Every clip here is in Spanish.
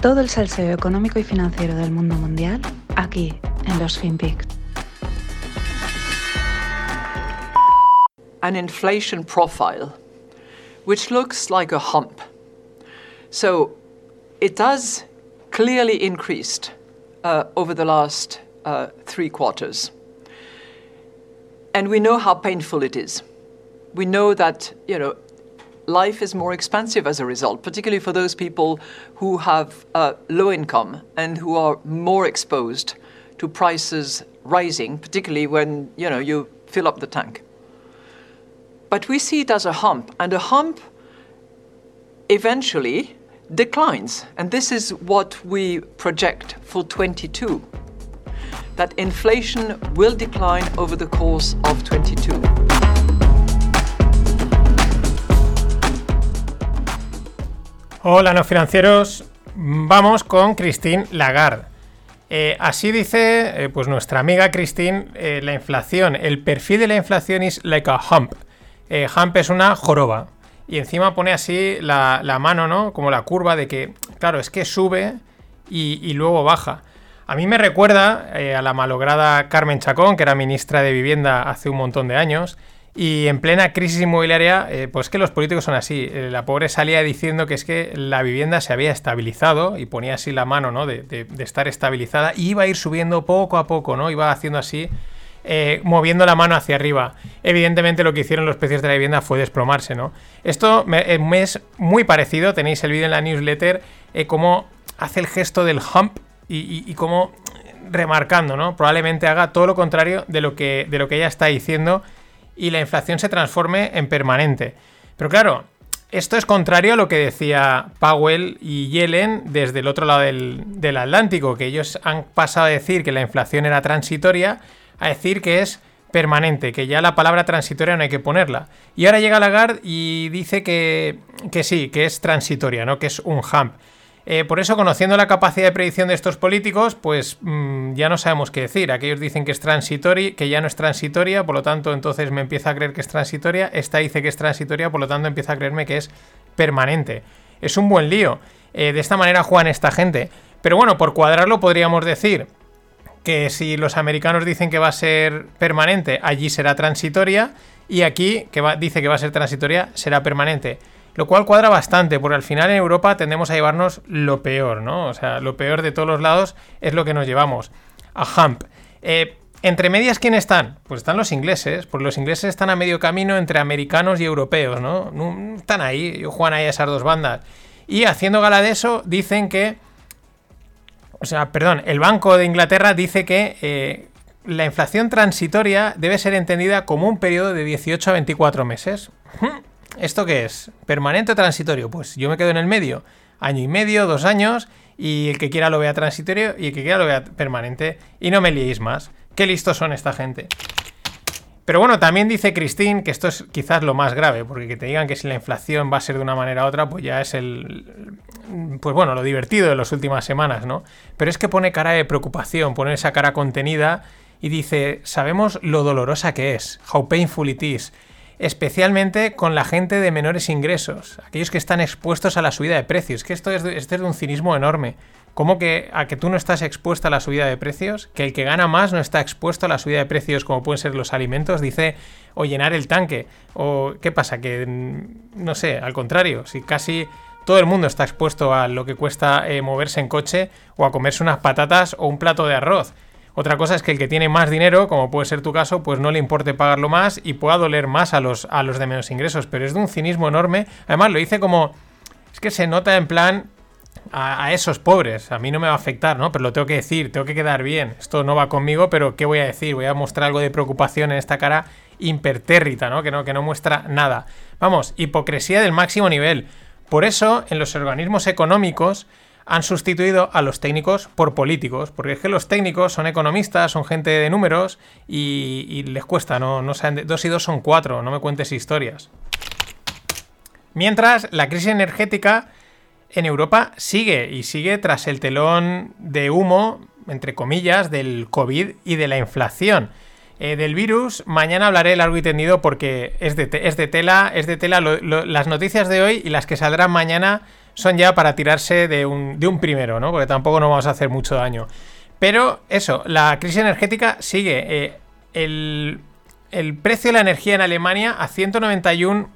Todo el salseo económico y financiero del mundo mundial aquí en los FinPix. An inflation profile which looks like a hump. So it does clearly increased uh, over the last uh, three quarters. And we know how painful it is. We know that, you know, life is more expensive as a result, particularly for those people who have uh, low income and who are more exposed to prices rising, particularly when you know you fill up the tank. But we see it as a hump, and a hump eventually declines, and this is what we project for 22. That inflation will decline over the course of 22. Hola, no financieros. Vamos con Christine Lagarde. Eh, así dice eh, pues nuestra amiga Christine, eh, la inflación, el perfil de la inflación es like a hump. hump es una joroba. Y encima pone así la, mano, ¿no? Como la curva de que, claro, es que sube y, y luego baja. A mí me recuerda a la malograda Carmen Chacón, que era ministra de Vivienda hace un montón de años, y en plena crisis inmobiliaria, eh, pues que los políticos son así. Eh, la pobre salía diciendo que es que la vivienda se había estabilizado y ponía así la mano, ¿no? De, estar estabilizada y iba a ir subiendo poco a poco, ¿no? Iba haciendo así, eh, moviendo la mano hacia arriba. Evidentemente lo que hicieron los precios de la vivienda fue desplomarse, ¿no? Esto me, es muy parecido, tenéis el vídeo en la newsletter, cómo hace el gesto del hump y, y, cómo remarcando, ¿no? Probablemente haga todo lo contrario de lo que, de lo que ella está diciendo y la inflación se transforme en permanente. Pero claro, esto es contrario a lo que decía Powell y Yellen desde el otro lado del, Atlántico, que ellos han pasado a decir que la inflación era transitoria a decir que es permanente, que ya la palabra transitoria no hay que ponerla. Y ahora llega Lagarde y dice que, que sí, que es transitoria, ¿no? que es un hump. Eh, por eso, conociendo la capacidad de predicción de estos políticos, pues mm, ya no sabemos qué decir. Aquellos dicen que es transitoria, que ya no es transitoria, por lo tanto, entonces me empieza a creer que es transitoria. Esta dice que es transitoria, por lo tanto, empieza a creerme que es permanente. Es un buen lío. Eh, de esta manera juegan esta gente. Pero bueno, por cuadrarlo podríamos decir que si los americanos dicen que va a ser permanente, allí será transitoria. Y aquí, que dice que va a ser transitoria, será permanente. Lo cual cuadra bastante, porque al final en Europa tendemos a llevarnos lo peor, ¿no? O sea, lo peor de todos los lados es lo que nos llevamos. A Hump. Eh, ¿Entre medias quién están? Pues están los ingleses, porque los ingleses están a medio camino entre americanos y europeos, ¿no? están ahí, juegan ahí esas dos bandas. Y haciendo gala de eso, dicen que... O sea, perdón, el Banco de Inglaterra dice que eh, la inflación transitoria debe ser entendida como un periodo de 18 a 24 meses. ¿Esto qué es? ¿Permanente o transitorio? Pues yo me quedo en el medio. Año y medio, dos años, y el que quiera lo vea transitorio y el que quiera lo vea permanente. Y no me liéis más. Qué listos son esta gente. Pero bueno, también dice Christine que esto es quizás lo más grave, porque que te digan que si la inflación va a ser de una manera u otra, pues ya es el. Pues bueno, lo divertido de las últimas semanas, ¿no? Pero es que pone cara de preocupación, pone esa cara contenida y dice: Sabemos lo dolorosa que es, how painful it is especialmente con la gente de menores ingresos, aquellos que están expuestos a la subida de precios, que esto es de, de un cinismo enorme. ¿Cómo que a que tú no estás expuesto a la subida de precios? Que el que gana más no está expuesto a la subida de precios como pueden ser los alimentos, dice, o llenar el tanque. O qué pasa, que mm, no sé, al contrario, si casi todo el mundo está expuesto a lo que cuesta eh, moverse en coche o a comerse unas patatas o un plato de arroz. Otra cosa es que el que tiene más dinero, como puede ser tu caso, pues no le importe pagarlo más y pueda doler más a los, a los de menos ingresos. Pero es de un cinismo enorme. Además, lo hice como. Es que se nota en plan. A, esos pobres, a mí no me va a afectar, ¿no? Pero lo tengo que decir, tengo que quedar bien. Esto no va conmigo, pero ¿qué voy a decir? Voy a mostrar algo de preocupación en esta cara impertérrita, ¿no? Que no, que no muestra nada. Vamos, hipocresía del máximo nivel. Por eso, en los organismos económicos han sustituido a los técnicos por políticos, porque es que los técnicos son economistas, son gente de números y, les cuesta, no, no saben, dos y dos son cuatro, no me cuentes historias. Mientras, la crisis energética en Europa sigue y sigue tras el telón de humo, entre comillas, del COVID y de la inflación. Eh, del virus, mañana hablaré largo y tendido porque es de, es de tela, es de tela. las noticias de hoy y las que saldrán mañana son ya para tirarse de un, de un primero, ¿no? Porque tampoco nos vamos a hacer mucho daño. Pero eso, la crisis energética sigue. Eh, el, el, precio de la energía en Alemania a 191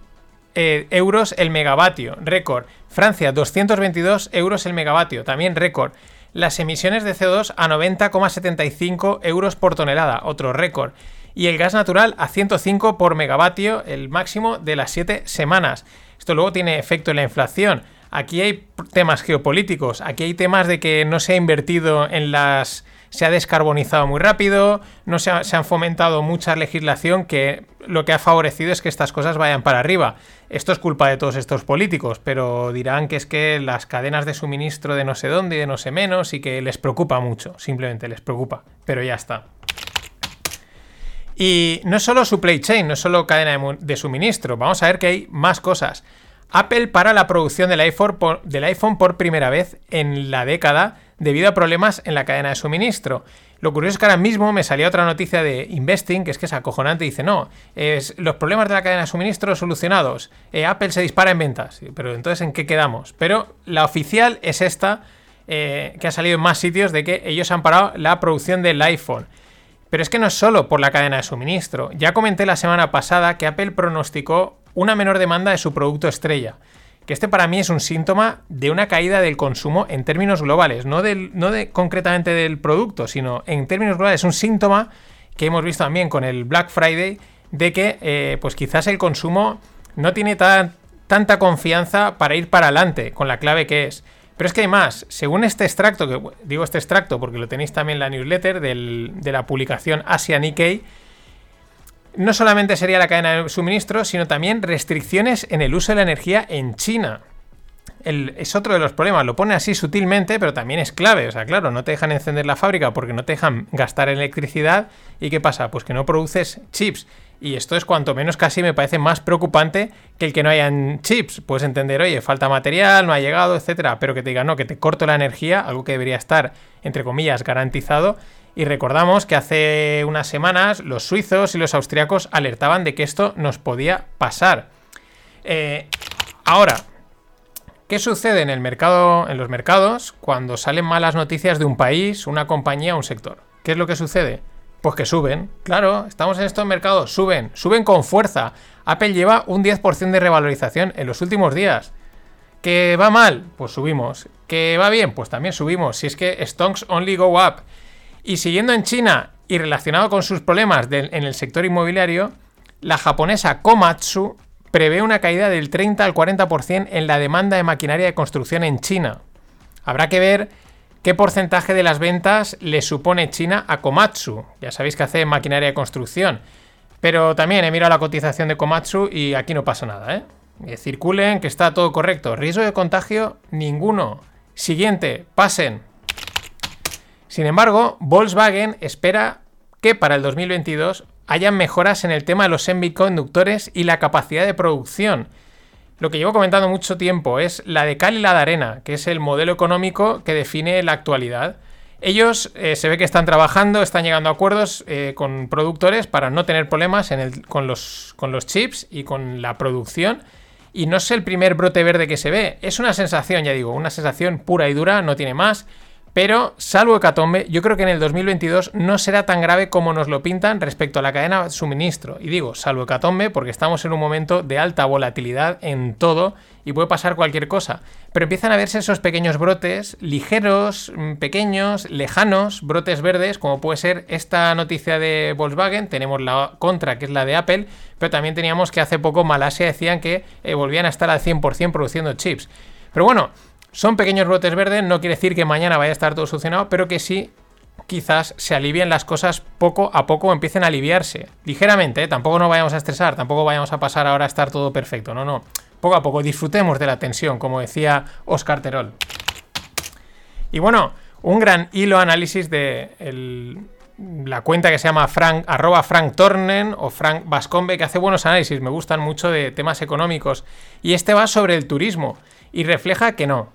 eh, euros el megavatio, récord. Francia, 222 euros el megavatio, también récord. Las emisiones de CO2 a 90,75 euros por tonelada, otro récord. Y el gas natural a 105 por megavatio, el máximo de las 7 semanas. Esto luego tiene efecto en la inflación. Aquí hay temas geopolíticos, aquí hay temas de que no se ha invertido en las se ha descarbonizado muy rápido, no se, ha, han fomentado mucha legislación que lo que ha favorecido es que estas cosas vayan para arriba. Esto es culpa de todos estos políticos, pero dirán que es que las cadenas de suministro de no sé dónde y de no sé menos y que les preocupa mucho, simplemente les preocupa, pero ya está. Y no es solo supply chain, no es solo cadena de, suministro, vamos a ver que hay más cosas. Apple para la producción del iPhone, por primera vez en la década debido a problemas en la cadena de suministro. Lo curioso es que ahora mismo me salía otra noticia de Investing, que es que es acojonante, dice, no, los problemas de la cadena de suministro solucionados, eh, Apple se dispara en ventas, pero entonces ¿en qué quedamos? Pero la oficial es esta, eh, que ha salido en más sitios, de que ellos han parado la producción del iPhone. Pero es que no es solo por la cadena de suministro. Ya comenté la semana pasada que Apple pronosticó una menor demanda de su producto estrella que este para mí es un síntoma de una caída del consumo en términos globales, no, del, no de, concretamente del producto, sino en términos globales. Es un síntoma que hemos visto también con el Black Friday de que eh, pues quizás el consumo no tiene tanta confianza para ir para adelante con la clave que es. Pero es que hay más. Según este extracto, que digo este extracto porque lo tenéis también en la newsletter de la publicación Asia Nikkei, no solamente sería la cadena de suministro, sino también restricciones en el uso de la energía en China. es otro de los problemas, lo pone así sutilmente, pero también es clave. O sea, claro, no te dejan encender la fábrica porque no te dejan gastar electricidad. ¿Y qué pasa? Pues que no produces chips. Y esto es cuanto menos casi me parece más preocupante que el que no hayan chips. Puedes entender, oye, falta material, no ha llegado, etcétera. Pero que te digan, no, que te corto la energía, algo que debería estar, entre comillas, garantizado. Y recordamos que hace unas semanas los suizos y los austriacos alertaban de que esto nos podía pasar. Eh, ahora, ¿qué sucede en el mercado, en los mercados, cuando salen malas noticias de un país, una compañía, un sector? ¿Qué es lo que sucede? Pues que suben. Claro, estamos en estos mercados, suben, suben con fuerza. Apple lleva un 10% de revalorización en los últimos días. ¿Que va mal? Pues subimos. ¿Que va bien? Pues también subimos. Si es que stocks only go up. Y siguiendo en China y relacionado con sus problemas en el sector inmobiliario, la japonesa Komatsu prevé una caída del 30 al 40% en la demanda de maquinaria de construcción en China. Habrá que ver qué porcentaje de las ventas le supone China a Komatsu. Ya sabéis que hace maquinaria de construcción. Pero también he mirado la cotización de Komatsu y aquí no pasa nada, ¿eh? Circulen, que está todo correcto. Riesgo de contagio, ninguno. Siguiente, pasen. Sin embargo, Volkswagen espera que para el 2022 hayan mejoras en el tema de los semiconductores y la capacidad de producción. Lo que llevo comentando mucho tiempo es la de cal y la de arena, que es el modelo económico que define la actualidad. Ellos eh, se ve que están trabajando, están llegando a acuerdos eh, con productores para no tener problemas con, los, con los chips y con la producción. Y no es el primer brote verde que se ve, es una sensación, ya digo, una sensación pura y dura, no tiene más. Pero, salvo Hecatombe, yo creo que en el 2022 no será tan grave como nos lo pintan respecto a la cadena de suministro. Y digo, salvo Hecatombe, porque estamos en un momento de alta volatilidad en todo y puede pasar cualquier cosa. Pero empiezan a verse esos pequeños brotes, ligeros, mm, pequeños, lejanos, brotes verdes, como puede ser esta noticia de Volkswagen. Tenemos la contra, que es la de Apple, pero también teníamos que hace poco Malasia decían que eh, volvían a estar al 100% produciendo chips. Pero bueno, son pequeños brotes verdes, no quiere decir que mañana vaya a estar todo solucionado, pero que sí quizás se alivien las cosas poco a poco, empiecen a aliviarse. Ligeramente, ¿eh? tampoco nos vayamos a estresar, tampoco vayamos a pasar ahora a estar todo perfecto, no, no. Poco a poco, disfrutemos de la tensión, como decía Oscar Terol. Y bueno, un gran hilo análisis de la cuenta que se llama Frank, arroba Frank Tornen o Frank Vascombe, que hace buenos análisis, me gustan mucho de temas económicos. Y este va sobre el turismo y refleja que no,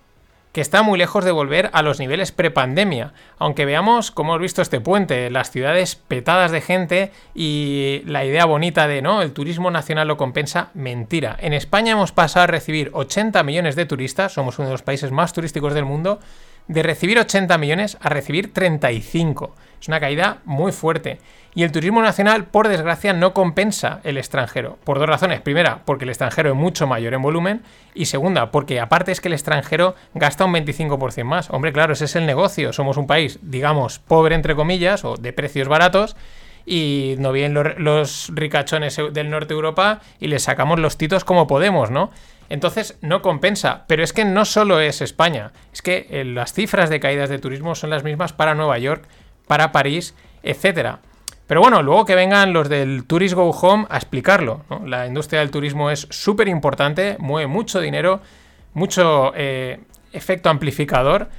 que está muy lejos de volver a los niveles prepandemia. Aunque veamos cómo hemos visto este puente, las ciudades petadas de gente y la idea bonita de no, el turismo nacional lo compensa, mentira. En España hemos pasado a recibir 80 millones de turistas, somos uno de los países más turísticos del mundo, de recibir 80 millones a recibir 35. Es una caída muy fuerte. Y el turismo nacional, por desgracia, no compensa el extranjero. Por dos razones. Primera, porque el extranjero es mucho mayor en volumen. Y segunda, porque aparte es que el extranjero gasta un 25% más. Hombre, claro, ese es el negocio. Somos un país, digamos, pobre entre comillas, o de precios baratos. Y no vienen los, ricachones del norte de Europa y les sacamos los titos como podemos, ¿no? Entonces no compensa. Pero es que no solo es España. Es que eh, las cifras de caídas de turismo son las mismas para Nueva York, para París, etcétera. Pero bueno, luego que vengan los del Tourist Go Home a explicarlo. La industria del turismo es súper importante, mueve mucho dinero, mucho eh, efecto amplificador.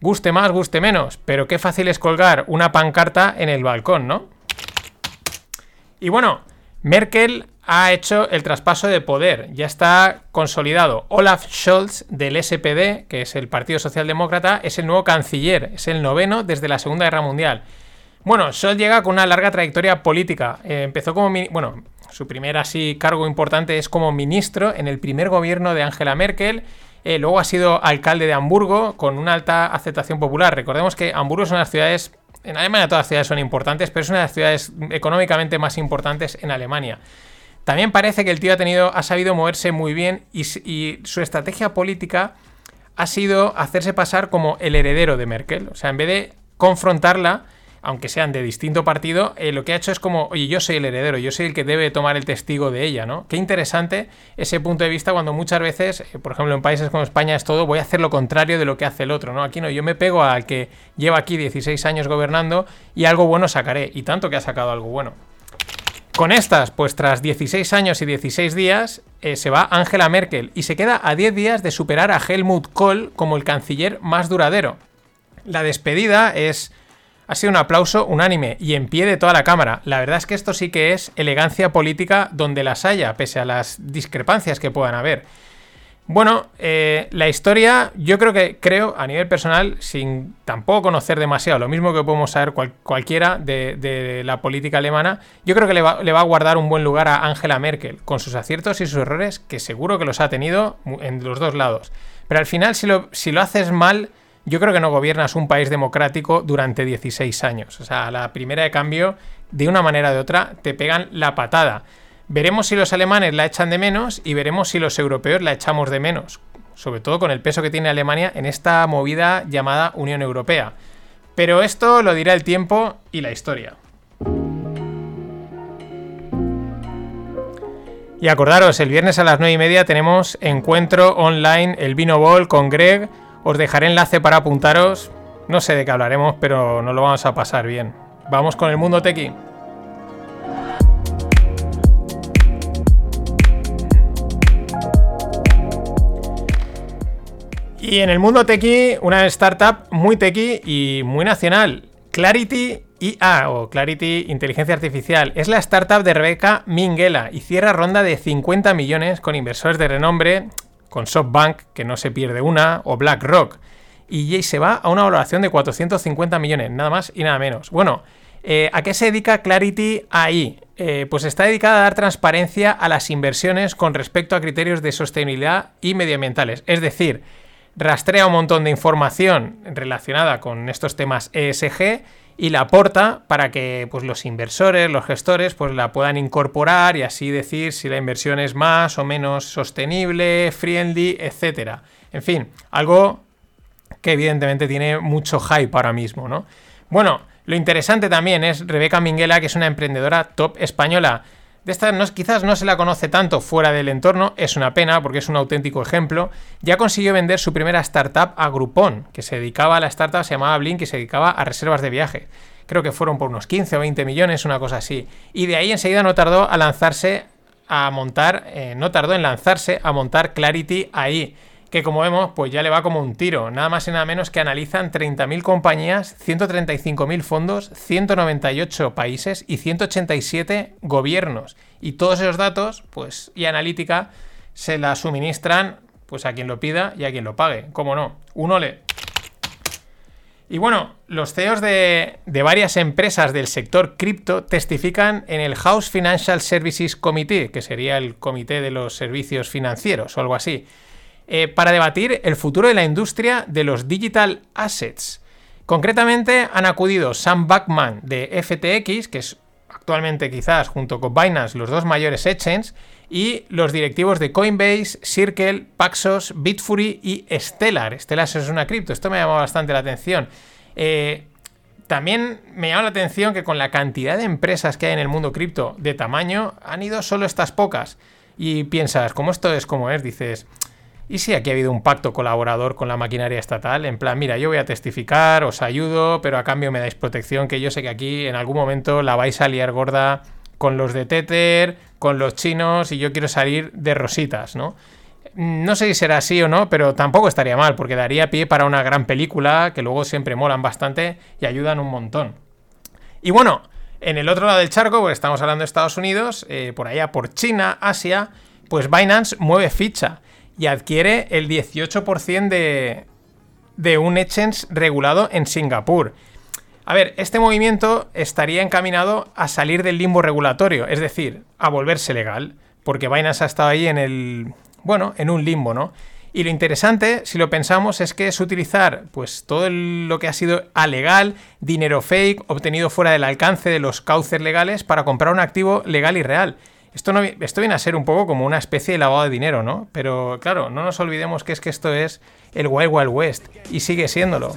Guste más, guste menos, pero qué fácil es colgar una pancarta en el balcón, ¿no? Y bueno, Merkel ha hecho el traspaso de poder, ya está consolidado. Olaf Scholz del SPD, que es el Partido Socialdemócrata, es el nuevo canciller, es el noveno desde la Segunda Guerra Mundial. Bueno, Scholz llega con una larga trayectoria política. Eh, empezó como. Bueno, su primer así cargo importante es como ministro en el primer gobierno de Angela Merkel. Eh, luego ha sido alcalde de Hamburgo con una alta aceptación popular. Recordemos que Hamburgo es una de las ciudades. En Alemania todas las ciudades son importantes, pero es una de las ciudades económicamente más importantes en Alemania. También parece que el tío ha tenido, ha sabido moverse muy bien y, su estrategia política ha sido hacerse pasar como el heredero de Merkel. O sea, en vez de confrontarla, aunque sean de distinto partido, eh, lo que ha hecho es como, oye, yo soy el heredero, yo soy el que debe tomar el testigo de ella, ¿no? Qué interesante ese punto de vista cuando muchas veces, eh, por ejemplo, en países como España es todo, voy a hacer lo contrario de lo que hace el otro, ¿no? Aquí no, yo me pego al que lleva aquí 16 años gobernando y algo bueno sacaré, y tanto que ha sacado algo bueno. Con estas, pues tras 16 años y 16 días, eh, se va Angela Merkel y se queda a 10 días de superar a Helmut Kohl como el canciller más duradero. La despedida es ha sido un aplauso unánime y en pie de toda la Cámara. La verdad es que esto sí que es elegancia política donde las haya, pese a las discrepancias que puedan haber. Bueno, eh, la historia, yo creo que, creo, a nivel personal, sin tampoco conocer demasiado, lo mismo que podemos saber cualquiera de, la política alemana, yo creo que le va, a guardar un buen lugar a Angela Merkel, con sus aciertos y sus errores, que seguro que los ha tenido en los dos lados. Pero al final, si lo, si lo haces mal, yo creo que no gobiernas un país democrático durante 16 años. O sea, la primera de cambio, de una manera o de otra, te pegan la patada. Veremos si los alemanes la echan de menos y veremos si los europeos la echamos de menos. Sobre todo con el peso que tiene Alemania en esta movida llamada Unión Europea. Pero esto lo dirá el tiempo y la historia. Y acordaros, el viernes a las 9 y media tenemos encuentro online, el Vino Ball con Greg os dejaré enlace para apuntaros. No sé de qué hablaremos, pero nos lo vamos a pasar bien. Vamos con el mundo tequi. Y en el mundo tequi, una startup muy tequi y muy nacional. Clarity IA o Clarity Inteligencia Artificial es la startup de Rebeca Minguela y cierra ronda de 50 millones con inversores de renombre con SoftBank, que no se pierde una, o BlackRock. Y se va a una valoración de 450 millones, nada más y nada menos. Bueno, eh, ¿a qué se dedica Clarity AI? Eh, pues está dedicada a dar transparencia a las inversiones con respecto a criterios de sostenibilidad y medioambientales. Es decir, rastrea un montón de información relacionada con estos temas ESG y la aporta para que pues, los inversores, los gestores, pues la puedan incorporar y así decir si la inversión es más o menos sostenible, friendly, etcétera. En fin, algo que evidentemente tiene mucho hype ahora mismo, ¿no? Bueno, lo interesante también es Rebeca Minguela, que es una emprendedora top española. De esta quizás no se la conoce tanto fuera del entorno, es una pena porque es un auténtico ejemplo. Ya consiguió vender su primera startup a Groupon, que se dedicaba a la startup, se llamaba Blink y se dedicaba a reservas de viaje. Creo que fueron por unos 15 o 20 millones, una cosa así. Y de ahí enseguida no tardó a lanzarse a montar, eh, no tardó en lanzarse a montar Clarity ahí que como vemos, pues ya le va como un tiro. Nada más y nada menos que analizan 30.000 compañías, 135.000 fondos, 198 países y 187 gobiernos. Y todos esos datos, pues, y analítica, se la suministran Pues a quien lo pida y a quien lo pague. ¿Cómo no? Uno le. Y bueno, los CEOs de, de varias empresas del sector cripto testifican en el House Financial Services Committee, que sería el comité de los servicios financieros o algo así, eh, para debatir el futuro de la industria de los digital assets. Concretamente han acudido Sam Backman de FTX, que es actualmente quizás junto con Binance los dos mayores exchanges, y los directivos de Coinbase, Circle, Paxos, Bitfury y Stellar. Stellar es una cripto, esto me ha llamado bastante la atención. Eh, también me llama la atención que con la cantidad de empresas que hay en el mundo cripto de tamaño, han ido solo estas pocas. Y piensas, ¿cómo esto es como es? Dices, ¿y si aquí ha habido un pacto colaborador con la maquinaria estatal? En plan, mira, yo voy a testificar, os ayudo, pero a cambio me dais protección, que yo sé que aquí en algún momento la vais a liar gorda con los de Tether, con los chinos y yo quiero salir de rositas, ¿no? No sé si será así o no, pero tampoco estaría mal, porque daría pie para una gran película que luego siempre molan bastante y ayudan un montón. Y bueno, en el otro lado del charco, pues estamos hablando de Estados Unidos, eh, por allá por China, Asia, pues Binance mueve ficha y adquiere el 18% de, de un exchange regulado en Singapur. A ver, este movimiento estaría encaminado a salir del limbo regulatorio, es decir, a volverse legal, porque Binance ha estado ahí en el, bueno, en un limbo, ¿no? Y lo interesante, si lo pensamos, es que es utilizar pues todo lo que ha sido alegal, dinero fake, obtenido fuera del alcance de los cauces legales para comprar un activo legal y real. Esto, no, esto viene a ser un poco como una especie de lavado de dinero, ¿no? Pero claro, no nos olvidemos que es que esto es el Wild Wild West y sigue siéndolo.